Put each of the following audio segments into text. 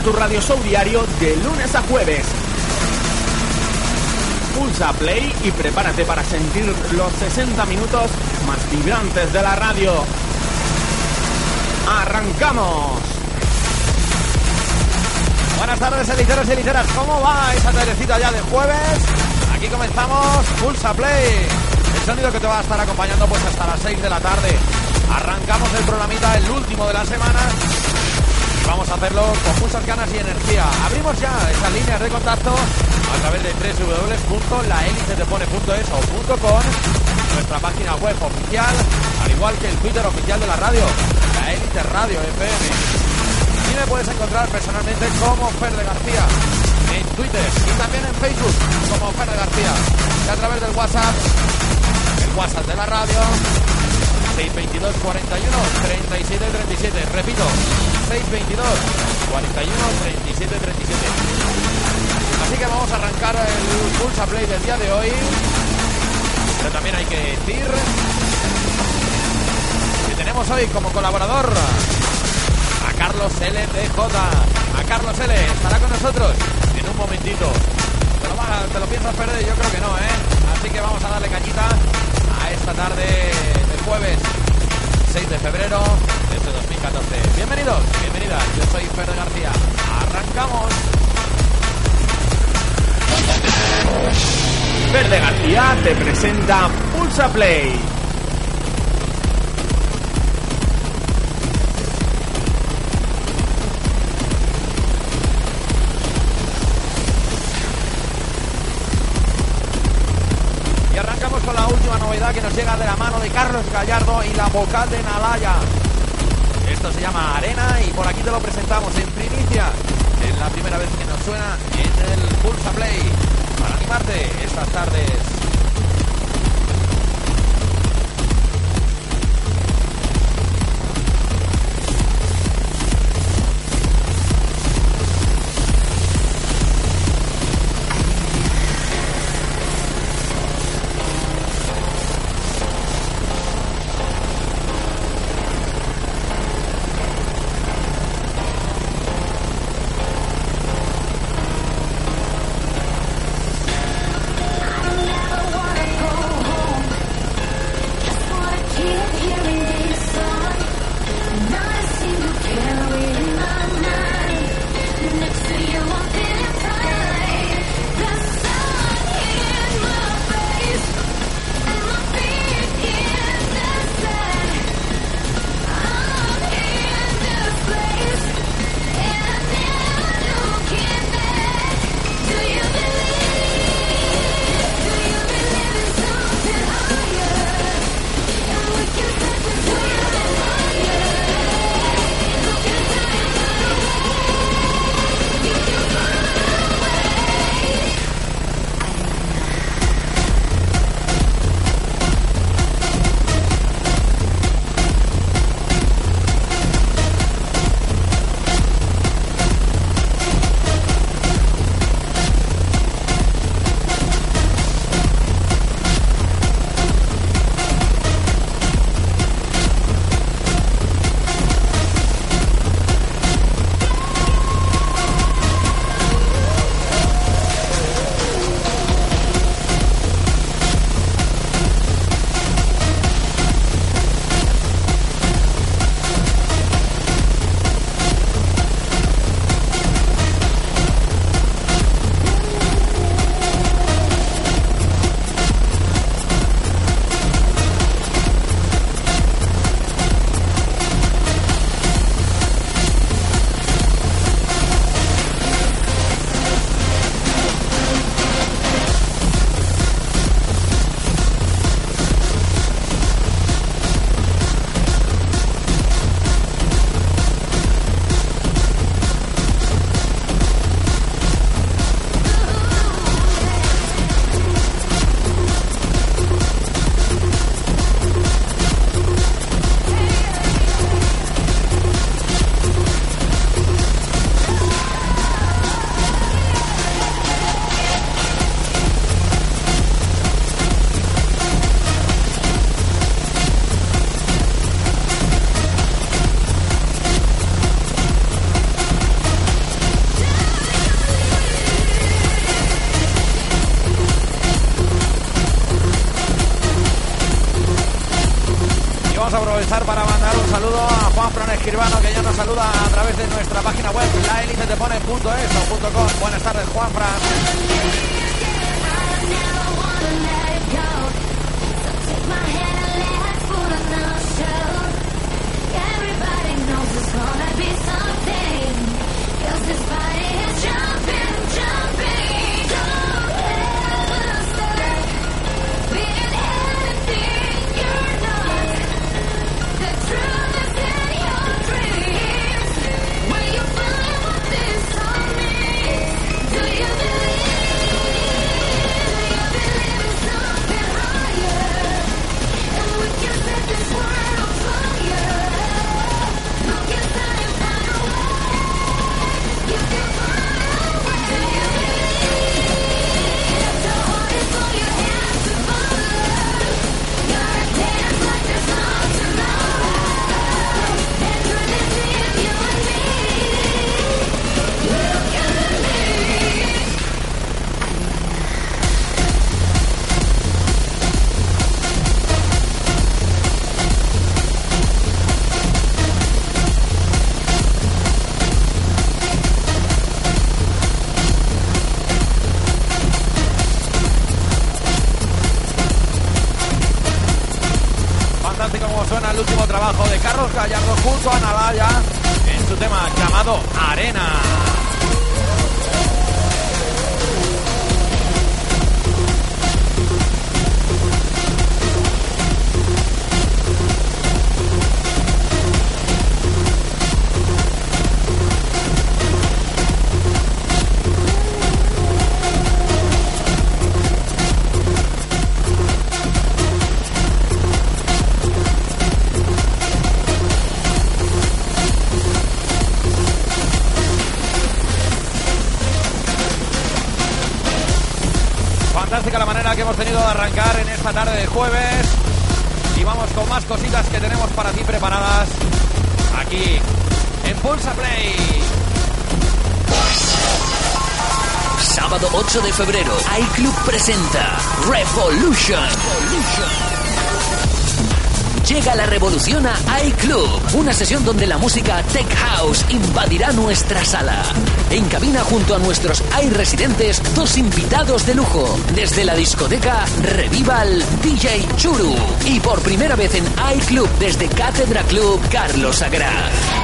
Tu radio show diario de lunes a jueves. Pulsa play y prepárate para sentir los 60 minutos más vibrantes de la radio. ¡Arrancamos! Buenas tardes, eliteros y eliteras. ¿Cómo va esa tardecita ya de jueves? Aquí comenzamos Pulsa Play. El sonido que te va a estar acompañando pues hasta las 6 de la tarde. Arrancamos el programita, el último de la semana Vamos a hacerlo con muchas ganas y energía. Abrimos ya esas líneas de contacto a través de www.laelitetepone.es o .com, nuestra página web oficial, al igual que el Twitter oficial de la radio, la Elite Radio FM. Y me puedes encontrar personalmente como Fer de García en Twitter y también en Facebook como Fer de García. Y a través del WhatsApp, el WhatsApp de la radio, 622 41 37 37. Repito, 622 41 37 37. Así que vamos a arrancar el Pulsa Play del día de hoy. Pero también hay que decir que tenemos hoy como colaborador a Carlos LDJ. A Carlos L estará con nosotros en un momentito. ¿Te lo, te lo piensas perder? Yo creo que no, ¿eh? Así que vamos a darle cañita a esta tarde de jueves 6 de febrero de 2014. Bienvenidos, bienvenidas, yo soy Fer García. Arrancamos. Verde García te presenta Pulsa Play. que nos llega de la mano de Carlos Gallardo y la vocal de Nalaya. Esto se llama Arena y por aquí te lo presentamos en primicia. Es la primera vez que nos suena en el Pulsa Play. Para animarte estas tardes. Que hemos tenido de arrancar en esta tarde de jueves. Y vamos con más cositas que tenemos para ti preparadas aquí en Pulsa Play. Sábado 8 de febrero, iClub presenta Revolution. Llega la revolución a iClub, una sesión donde la música Tech House invadirá nuestra sala. En cabina junto a nuestros iResidentes, dos invitados de lujo. Desde la discoteca Revival DJ Churu. Y por primera vez en iClub desde Cátedra Club Carlos Agraz.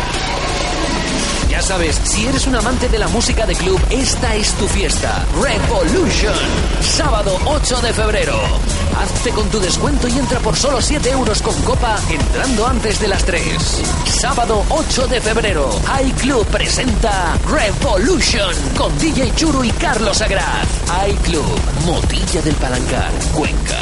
Sabes, si eres un amante de la música de club, esta es tu fiesta. Revolution. Sábado 8 de febrero. Hazte con tu descuento y entra por solo 7 euros con copa entrando antes de las 3. Sábado 8 de febrero. iClub presenta Revolution con DJ Churu y Carlos Agraz. iClub, Motilla del Palancar, Cuenca.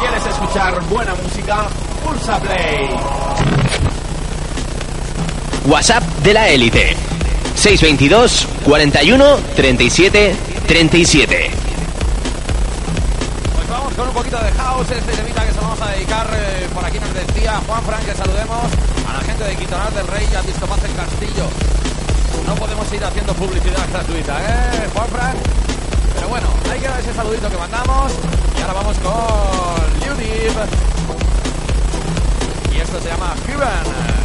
¿Quieres escuchar buena música? Pulsa Play. WhatsApp de la élite. 622 41 37 37. Pues vamos con un poquito de house, este temita que se vamos a dedicar. eh, por aquí nos decía Juan Fran que saludemos a la gente de Quintanar del Rey y a Disco Paz en Castillo. No podemos ir haciendo publicidad gratuita, ¿eh, Juan Fran? Pero bueno, hay que dar ese saludito que mandamos. Y ahora vamos con Unib. Y esto se llama Human.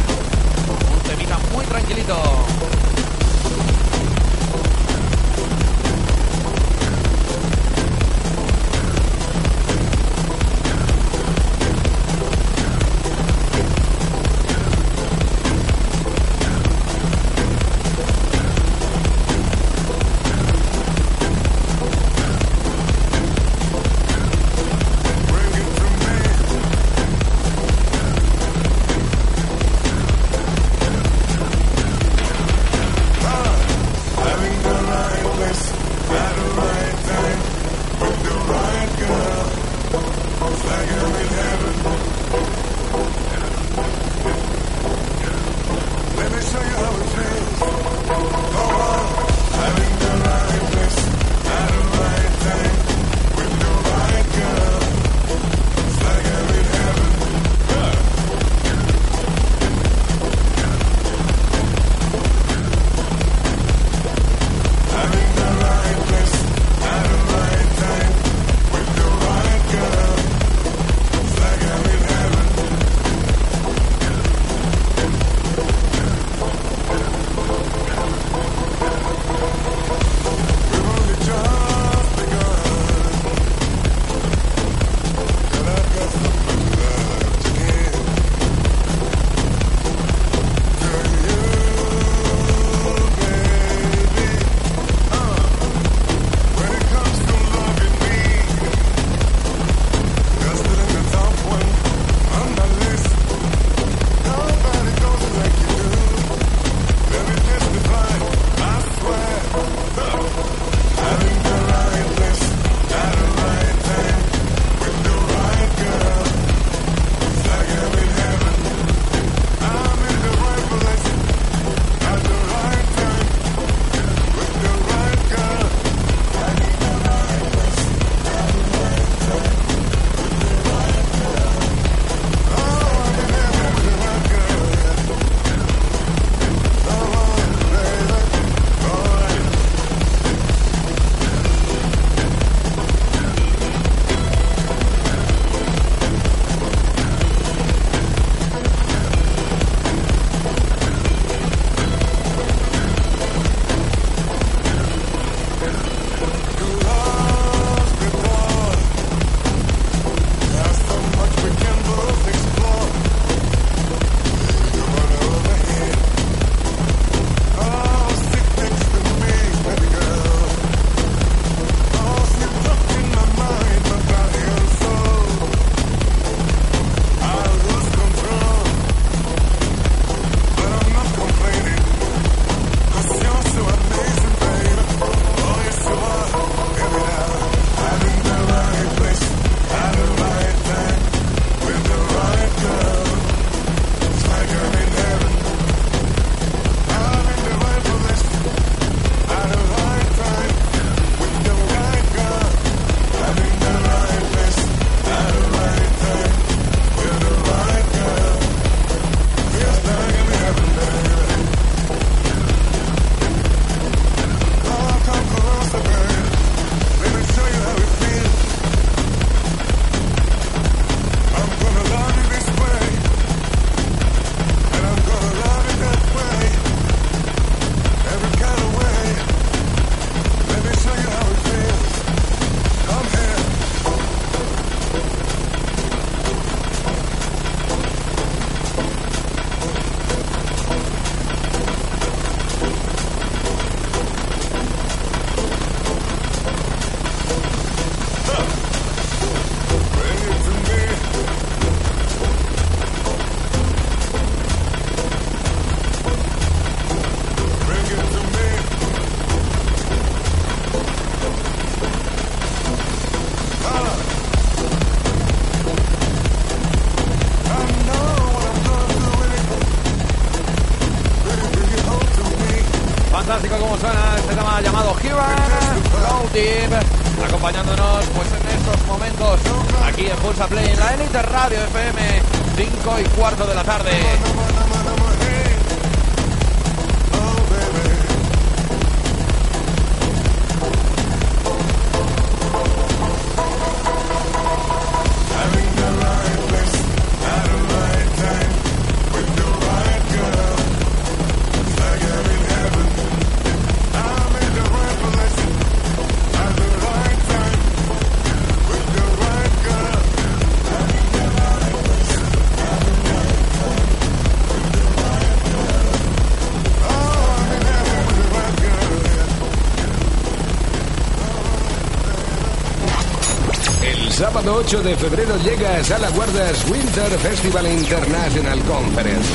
Sábado 8 de febrero llega a Sala Guardas Winter Festival International Conference.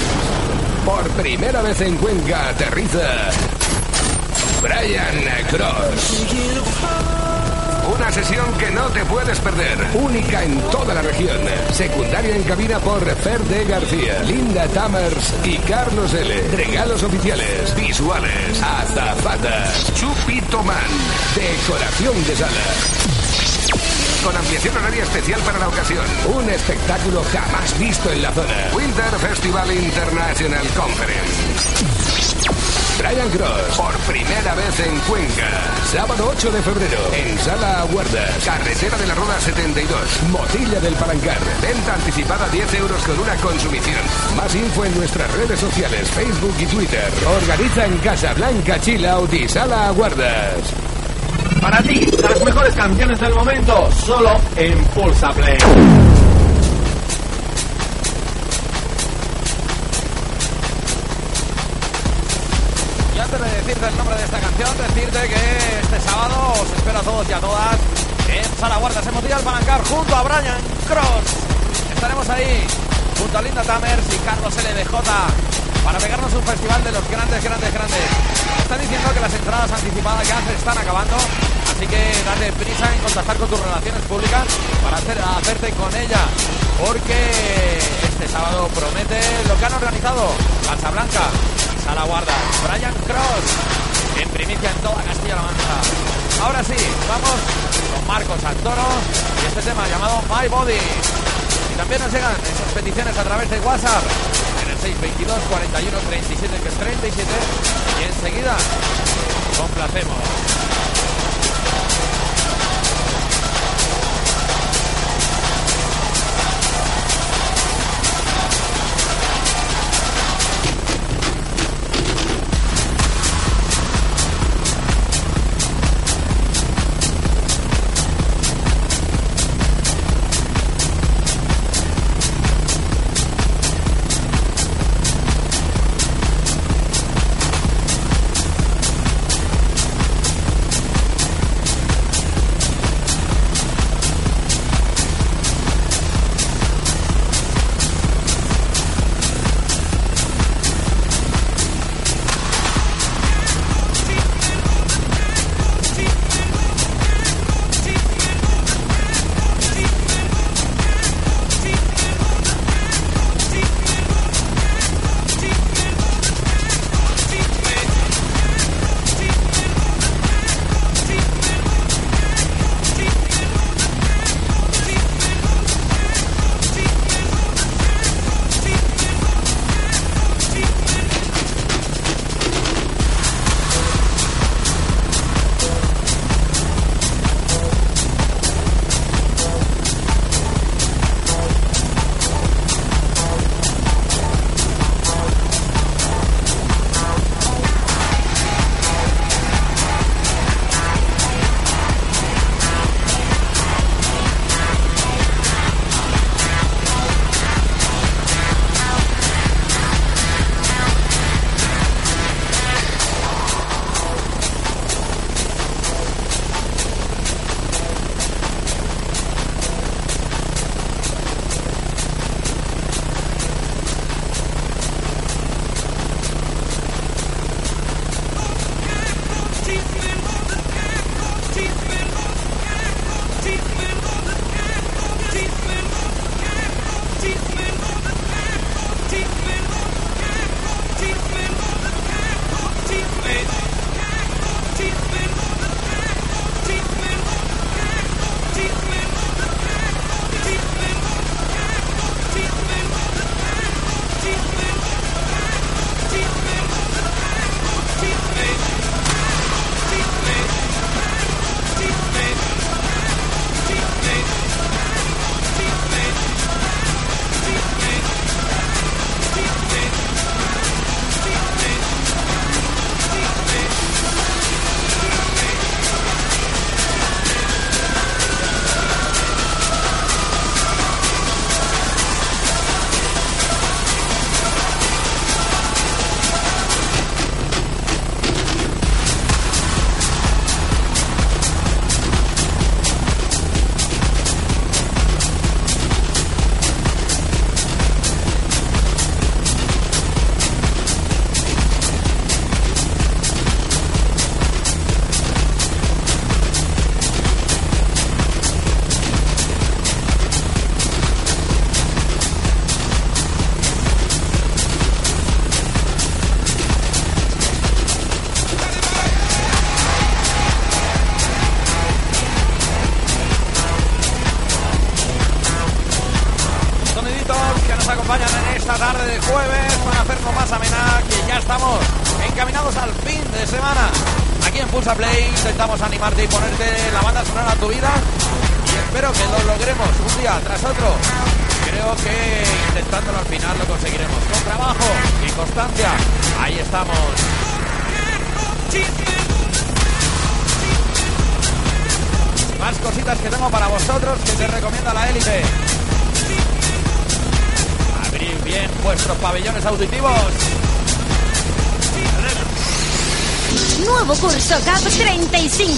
Por primera vez en Cuenca aterriza Brian Cross. Una sesión que no te puedes perder, única en toda la región. Secundaria en cabina por Fer de García, Linda Tamers y Carlos L. Regalos oficiales, visuales, azafatas, Chupito Man, decoración de sala. Con ampliación horaria especial para la ocasión. Un espectáculo jamás visto en la zona. Winter Festival International Conference. Brian Cross, por primera vez en Cuenca. Sábado 8 de febrero, en Sala Guardas, Carretera de la Roda 72, Motilla del Palancar. Venta anticipada 10 euros con una consumición. Más info en nuestras redes sociales, Facebook y Twitter. Organiza en Casa Blanca Chill Out y Sala Guardas. Para ti, las mejores canciones del momento, solo en Pulsa Play. Y antes de decirte el nombre de esta canción, decirte que este sábado os espero a todos y a todas en Sala Guardas en Motilla del Palancar junto a Brian Cross. Estaremos ahí junto a Linda Tamers y Carlos LDJ para pegarnos un festival de los grandes, grandes, grandes. Están diciendo que las entradas anticipadas ya se están acabando, así que date prisa en contactar con tus relaciones públicas para hacer, hacerte con ella, porque este sábado promete lo que han organizado Casablanca y Sala Guarda, Brian Cross, en primicia en toda Castilla-La Mancha. Ahora sí, vamos con Marcos Santoro y este tema llamado My Body. Y también nos llegan esas peticiones a través de WhatsApp en el 622 41 37 que es 37 y enseguida complacemos.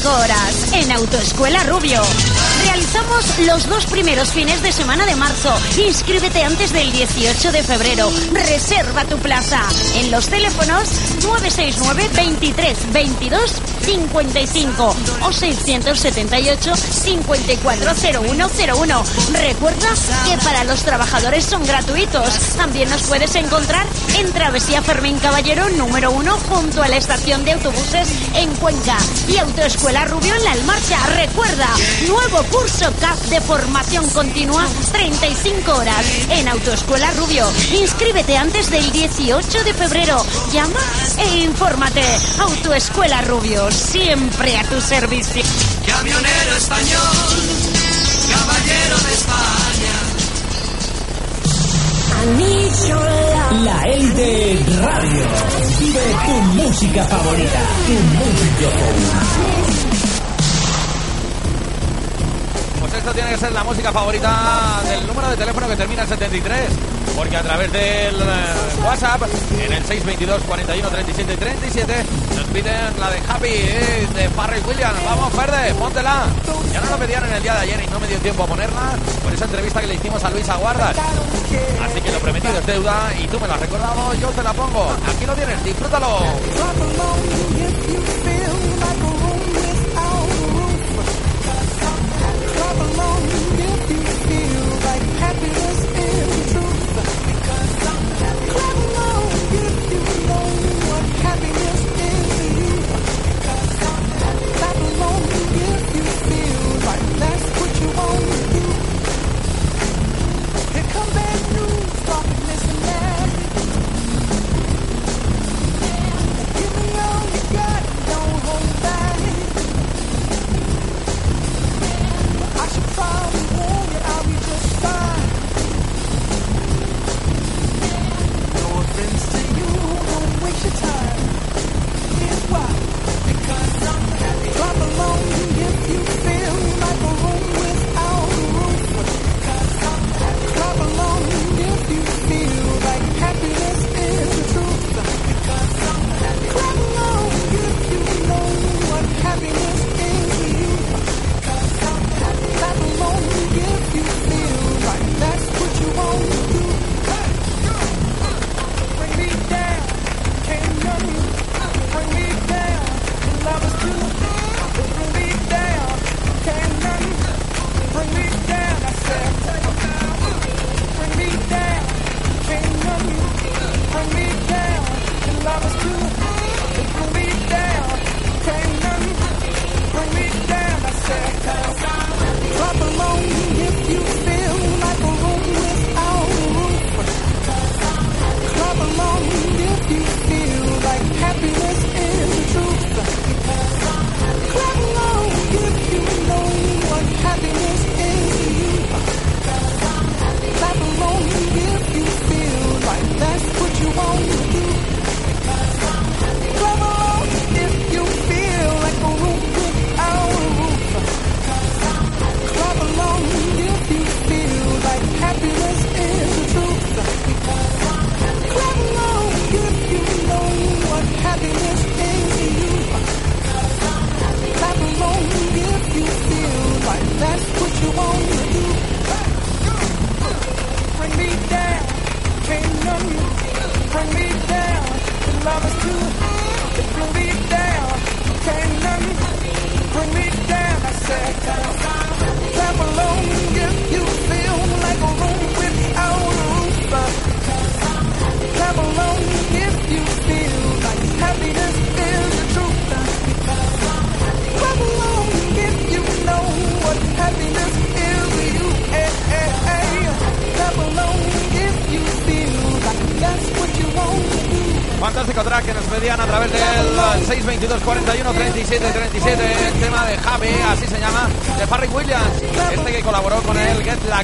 35 horas en Autoescuela Rubio. Realizamos los dos primeros fines de semana de marzo. Inscríbete antes del 18 de febrero. Reserva tu plaza en los teléfonos 969 23 22 55 o 678 540101. Recuerda que para los trabajadores son gratuitos. También nos puedes encontrar en Travesía Fermín Caballero número 1 junto a la estación de autobuses en Cuenca y Autoescuela Rubio en la Almarcha. Recuerda, nuevo curso CAP de formación continua 35 horas en Autoescuela Rubio. Inscríbete antes del 18 de febrero. Llama e infórmate. Autoescuela Rubio, siempre a tu servicio. Camionero español, caballero de España. La Élite Radio. Vive tu música favorita. Tu música Pues esto tiene que ser la música favorita del número de teléfono que termina en 73. Porque a través del eh, WhatsApp, en el 622 41 37 37, nos piden la de Happy eh, de Farrell Williams. Vamos, Verde, póntela. Ya nos lo pedían en el día de ayer y no me dio tiempo a ponerla por esa entrevista que le hicimos a Luis Aguardas. Así que lo prometido es deuda y tú me lo has recordado, yo te la pongo. Aquí lo tienes, disfrútalo.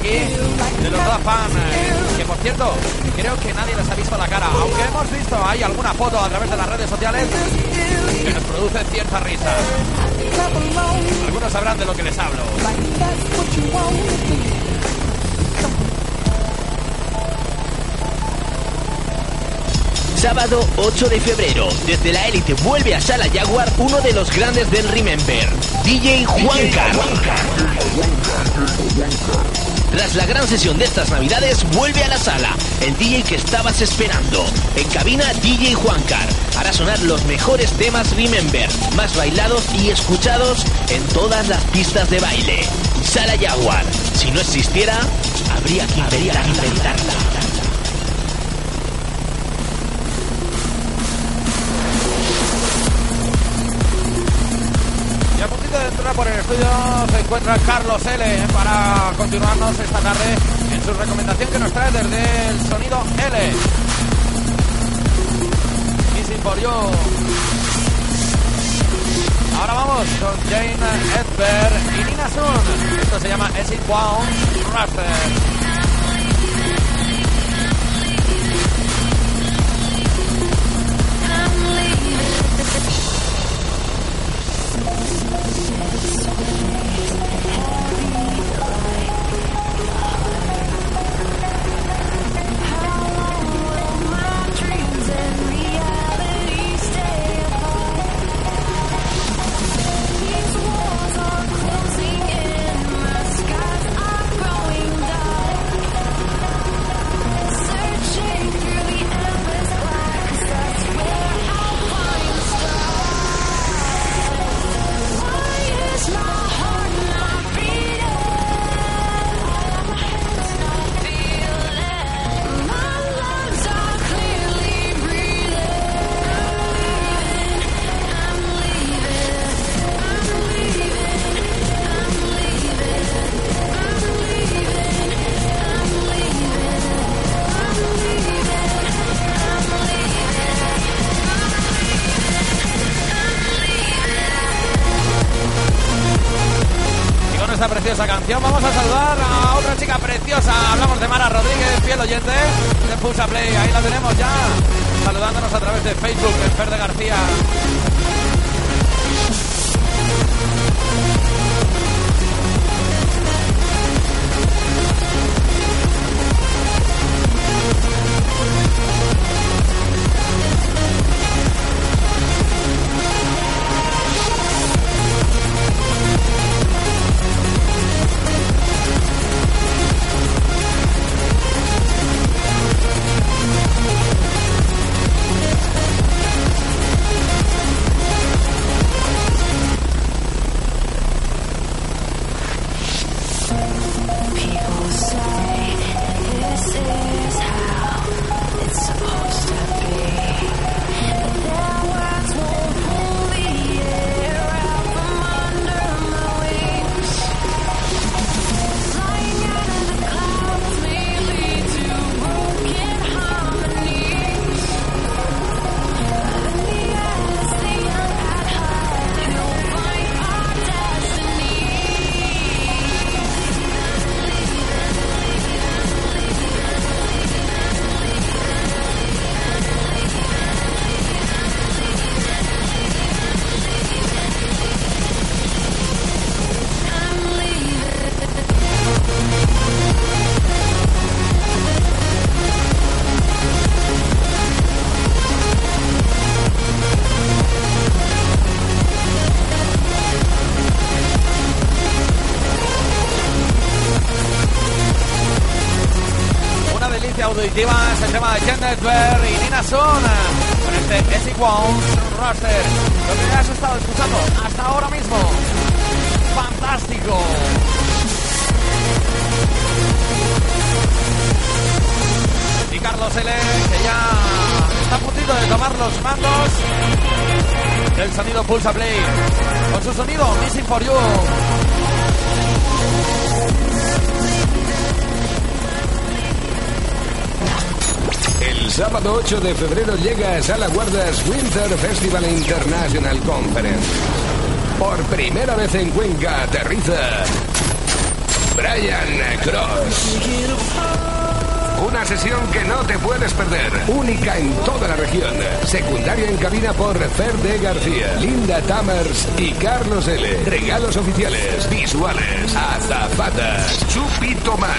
De los Daft Punk, eh, que por cierto, creo que nadie les ha visto la cara, aunque hemos visto ahí alguna foto a través de las redes sociales que nos produce cierta risa. Algunos sabrán de lo que les hablo. Sábado 8 de febrero, desde la élite vuelve a Sala Jaguar uno de los grandes del Remember, DJ Juancar. Tras la gran sesión de estas navidades, vuelve a la sala, el DJ que estabas esperando. En cabina, DJ Juancar hará sonar los mejores temas Remember, más bailados y escuchados en todas las pistas de baile. Sala Jaguar, si no existiera, habría que inventarla. Por el estudio se encuentra Carlos L para continuarnos esta tarde en su recomendación que nos trae desde el sonido L. Missing for You. Ahora vamos con Jane Edberg y Nina Sun. Esto se llama As It Wound Raster. Missing for You. El Sábado 8 de febrero llega a Sala Guardas Winter Festival International Conference. Por primera vez en Cuenca aterriza Brian Cross. Una sesión que no te puedes perder. Única en toda la región. Secundaria en cabina por Fer de García, Linda Tamers y Carlos L. Regalos oficiales, visuales, azafatas, Chupito Man,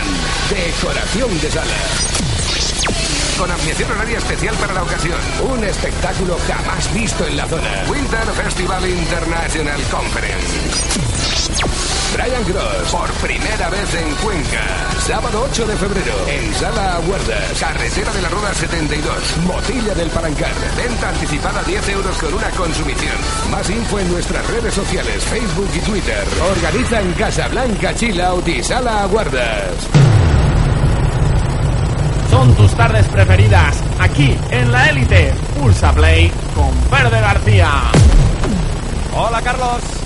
decoración de sala. Con ampliación horaria especial para la ocasión. Un espectáculo jamás visto en la zona. Winter Festival International Conference. Brian Cross, por primera vez en Cuenca. Sábado 8 de febrero, en Sala Aguardas, Carretera de la Rueda 72, Motilla del Palancar. Venta anticipada 10 euros con una consumición. Más info en nuestras redes sociales, Facebook y Twitter. Organiza en Casablanca Chill Out y Sala Aguardas. Son tus tardes preferidas, aquí en la élite. Pulsa Play con Verde García. Hola, Carlos.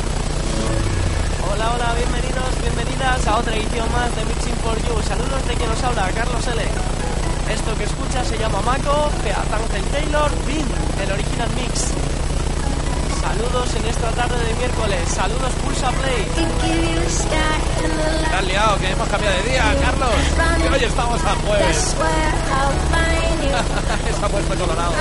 Hola, hola, bienvenidos, bienvenidas a otra edición más de Mixing for You. Saludos de quien nos habla, Carlos L. Esto que escucha se llama Mako, Ángel Taylor, Bean, el original mix. Saludos en esta tarde de miércoles. Saludos Pulsa Play. Estás liado, que hemos cambiado de día, Carlos. Que hoy estamos a jueves. Se ha puesto colorado.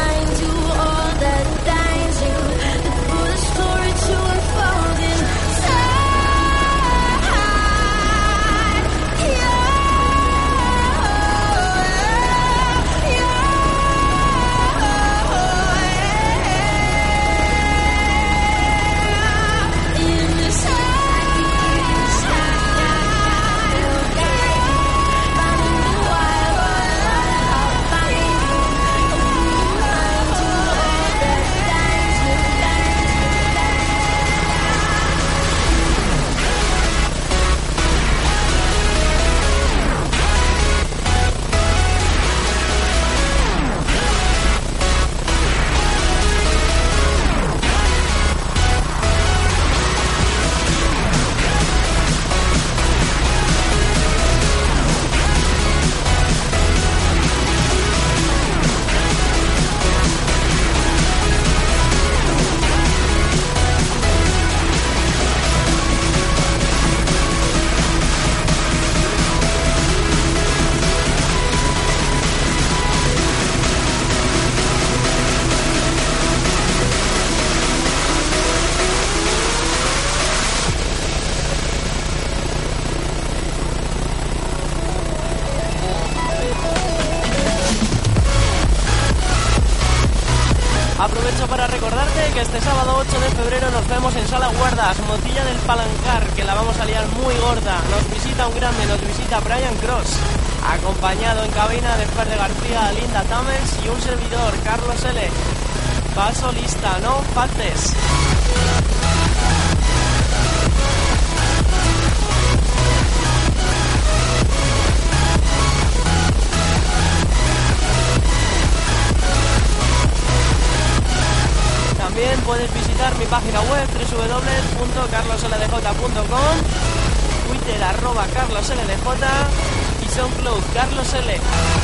Página web www.carlosldj.com, Twitter arroba carlosldj y SoundCloud carlosl.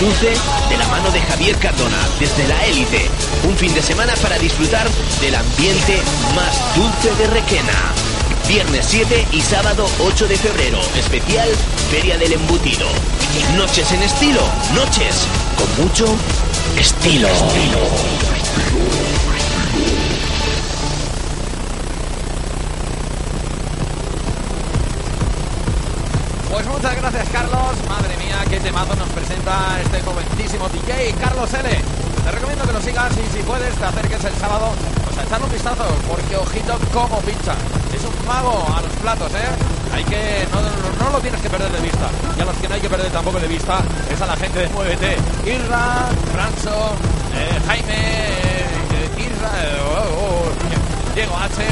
Dulce de la mano de Javier Cardona, desde la élite. Un fin de semana para disfrutar del ambiente más dulce de Requena. Viernes 7 y sábado 8 de febrero, especial Feria del Embutido. Noches en estilo, noches con mucho estilo. Pues muchas gracias, Carlos. Madre mía, qué temazo nos presenta este jovencísimo DJ, Carlos L. Te recomiendo que lo sigas y si puedes te acerques el sábado pues a echarle un vistazo, porque ojito como pincha. Es un mago a los platos, ¿eh? Hay que, no, no, lo tienes que perder de vista. Y a los que no hay que perder tampoco de vista es a la gente de Muévete. Irra, Francho, eh, Jaime, eh, Irra, eh, oh, oh, Diego H.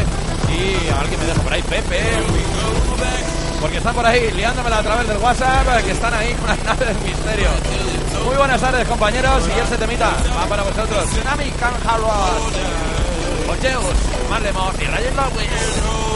Y alguien me dejo por ahí, Pepe. Porque están por ahí liándomela a través del WhatsApp, que están ahí con las naves del misterio. Muy buenas tardes, compañeros, y el se temita va para vosotros. Tsunami Can. Ocheus, Marlemore y Ryan Lowes.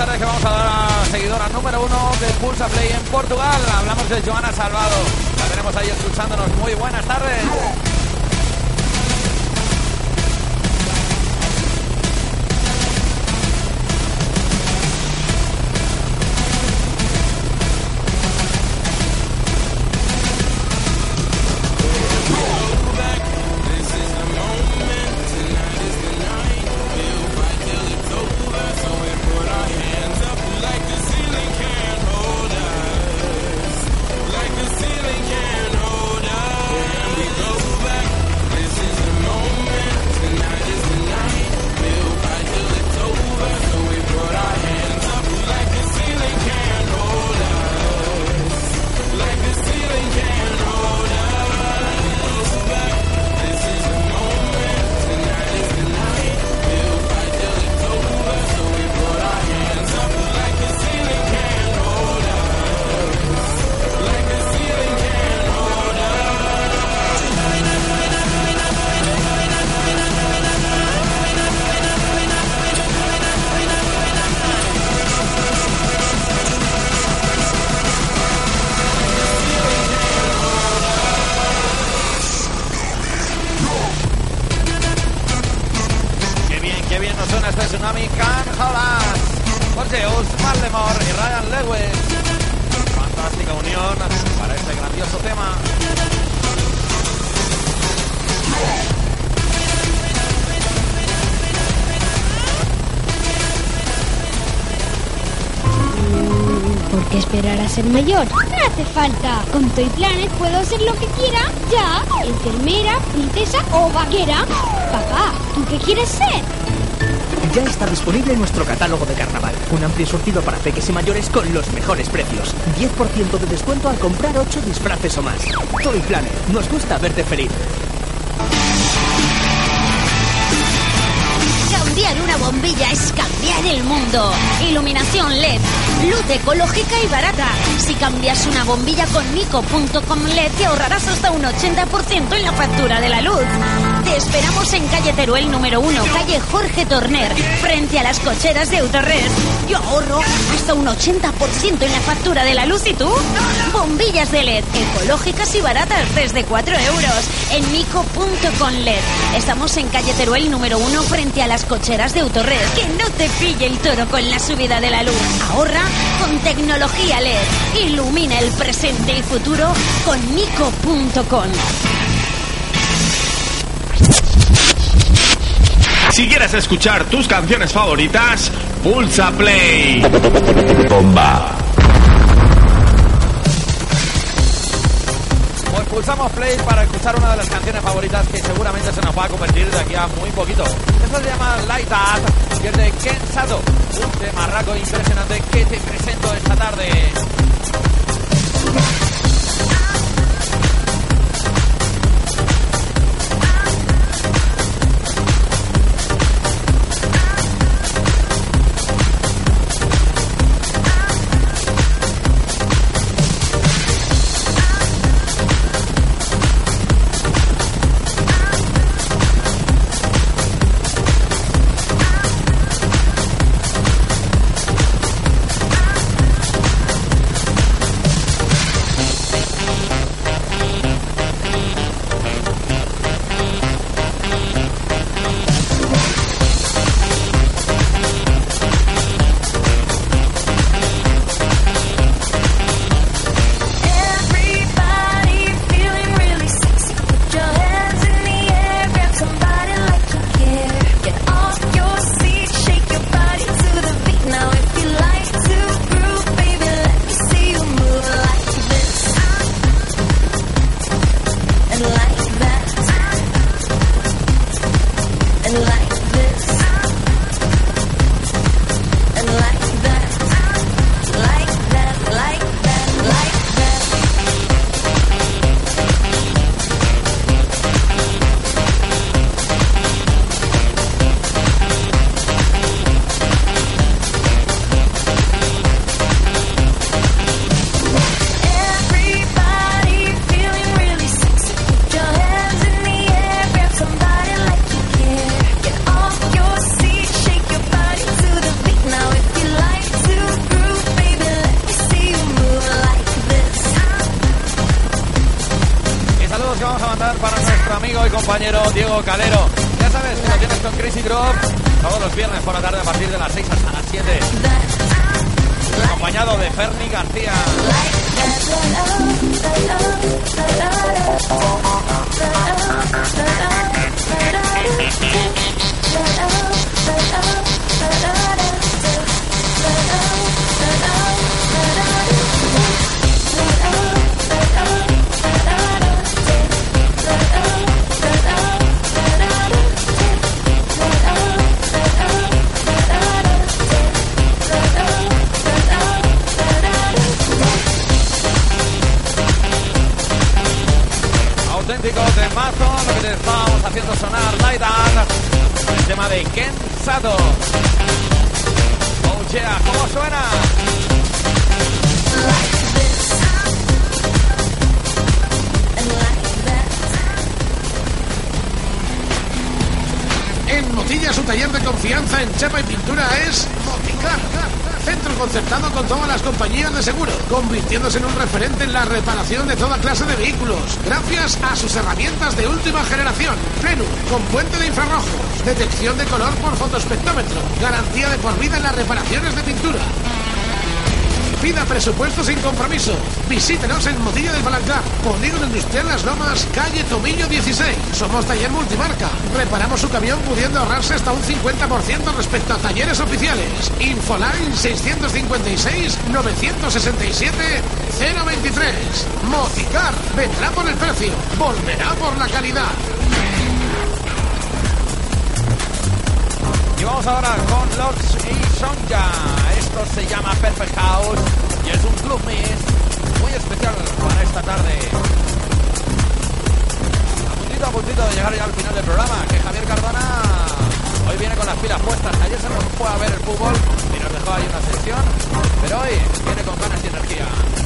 Tardes que vamos a dar a seguidora número uno de Pulsa Play en Portugal. Hablamos de Joana Salvado. La tenemos ahí escuchándonos. Muy buenas tardes. ¿Por qué esperar a ser mayor? No hace falta. Con Toy Planet puedo ser lo que quiera. Ya. Enfermera, princesa o vaquera. Papá, ¿tú qué quieres ser? Ya está disponible nuestro catálogo de carnaval. Un amplio surtido para peques y mayores con los mejores precios. 10% de descuento al comprar 8 disfraces o más. Toy Planet. Nos gusta verte feliz. Una bombilla es cambiar el mundo. Iluminación LED, luz ecológica y barata. Si cambias una bombilla con Nico.com LED te ahorrarás hasta un 80% en la factura de la luz. Te esperamos en calle Teruel número 1, calle Jorge Torner, frente a las cocheras de Autored. Yo ahorro hasta un 80% en la factura de la luz y tú. Bombillas de LED, ecológicas y baratas desde 4 euros en Nico.com LED. Estamos en calle Teruel número 1 frente a las cocheras de Autored. Que no te pille el toro con la subida de la luz. Ahorra con tecnología LED. Ilumina el presente y futuro con Nico.com. Si quieres escuchar tus canciones favoritas, pulsa play. Bomba. Pues pulsamos play para escuchar una de las canciones favoritas que seguramente se nos va a convertir de aquí a muy poquito. Esto se llama Light Up y es de Ken Sato, un temarraco impresionante que te presento esta tarde. Los viernes por la tarde a partir de las 6 hasta las 7. Acompañado de Ferni García. sonar, Up, el tema de Ken Sato. Oh ¿cómo suena? En Motilla, su taller de confianza en chapa y pintura es Moticar. Concertado con todas las compañías de seguro, convirtiéndose en un referente en la reparación de toda clase de vehículos, gracias a sus herramientas de última generación. Plenu, con puente de infrarrojos, detección de color por fotoespectrómetro, garantía de por vida en las reparaciones de pintura. Pida presupuesto sin compromiso. Visítenos en Motilla del Palancar, Polígono Industrial Las Lomas, calle Tomillo 16. Somos taller multimarca. Reparamos su camión pudiendo ahorrarse hasta un 50% respecto a talleres oficiales. Infoline 656 967 023. Moticar vendrá por el precio, volverá por la calidad. Y vamos ahora con Lux y Sonja. Esto se llama Perfect House y es un club mix muy especial para esta tarde. A puntito a puntito de llegar ya al final del programa, que Javier Cardona Hoy viene con las pilas puestas. Ayer se nos fue a ver el fútbol y nos dejó ahí una sesión. Pero hoy viene con ganas y energía.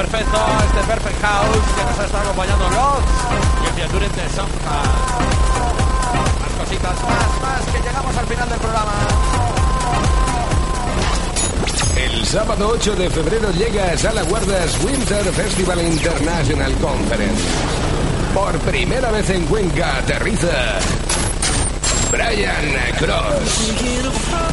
Perfecto, este Perfect House que nos estado acompañando Rox y el Feature de Soundcast. Más cositas, más, más, que llegamos al final del programa. El sábado 8 de febrero llega a Sala Guardas Winter Festival International Conference. Por primera vez en Cuenca aterriza Brian Cross.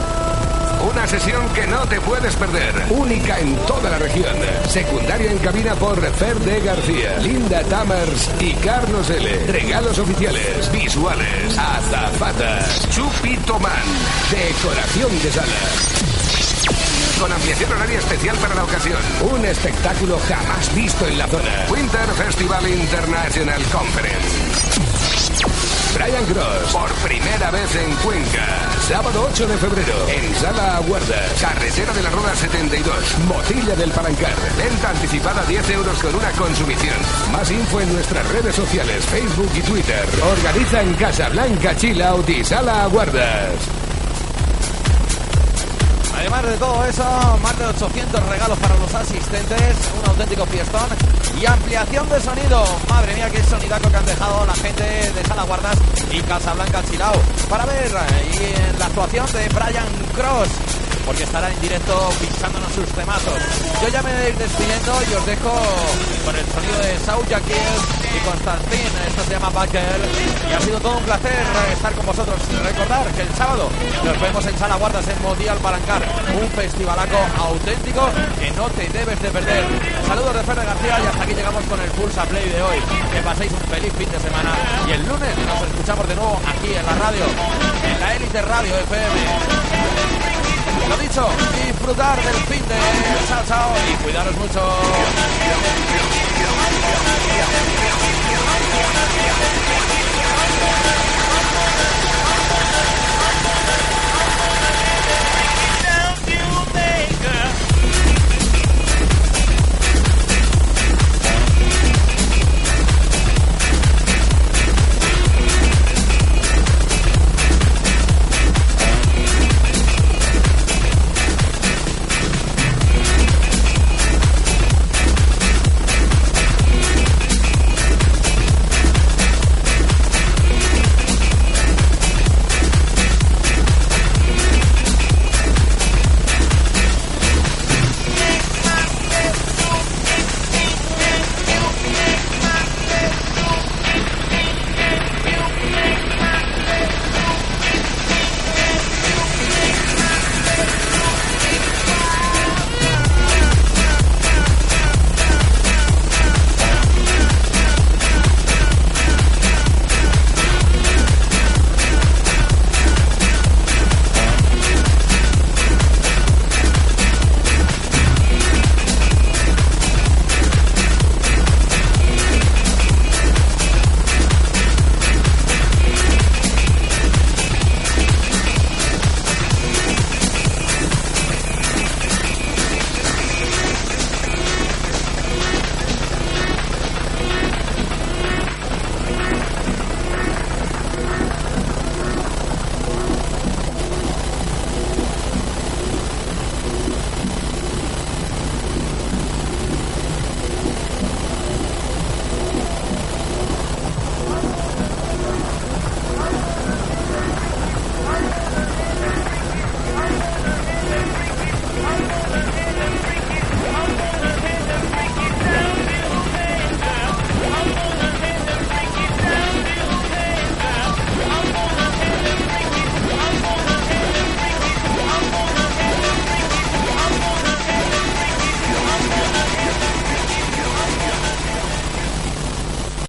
Una sesión que no te puedes perder, única en toda la región. Secundaria en cabina por Fer de García, Linda Tamers y Carlos L. Regalos oficiales, visuales, azafatas, Chupito Man, decoración de sala. Con ampliación horaria especial para la ocasión. Un espectáculo jamás visto en la zona. Winter Festival International Conference. Brian Cross, por primera vez en Cuenca. Sábado 8 de febrero, en Sala Aguarda, Carretera de la Roda 72, Motilla del Palancar. Venta anticipada 10 euros con una consumición. Más info en nuestras redes sociales, Facebook y Twitter. Organiza en Casablanca Chill Out y Sala Aguardas. Además de todo eso, más de 800 regalos para los asistentes, un auténtico fiestón y ampliación de sonido. Madre mía, qué sonidaco que han dejado la gente de Sala Guardas y Casablanca Chilao para ver la actuación de Brian Cross. Porque estará en directo pinchándonos sus temazos. Yo ya me voy despidiendo y os dejo con el sonido de Saul Jaquiel y Constantin. Esto se llama Backel. Y ha sido todo un placer estar con vosotros. Recordar que el sábado nos vemos en Sala Guardas en Modial Palancar. Un festivalaco auténtico que no te debes de perder. Saludos de Fer de García y hasta aquí llegamos con el Pulsa Play de hoy. Que paséis un feliz fin de semana. Y el lunes nos escuchamos de nuevo aquí en la radio. En la Élite Radio FM. Lo dicho, disfrutar del fin de chao chao y cuidaros mucho.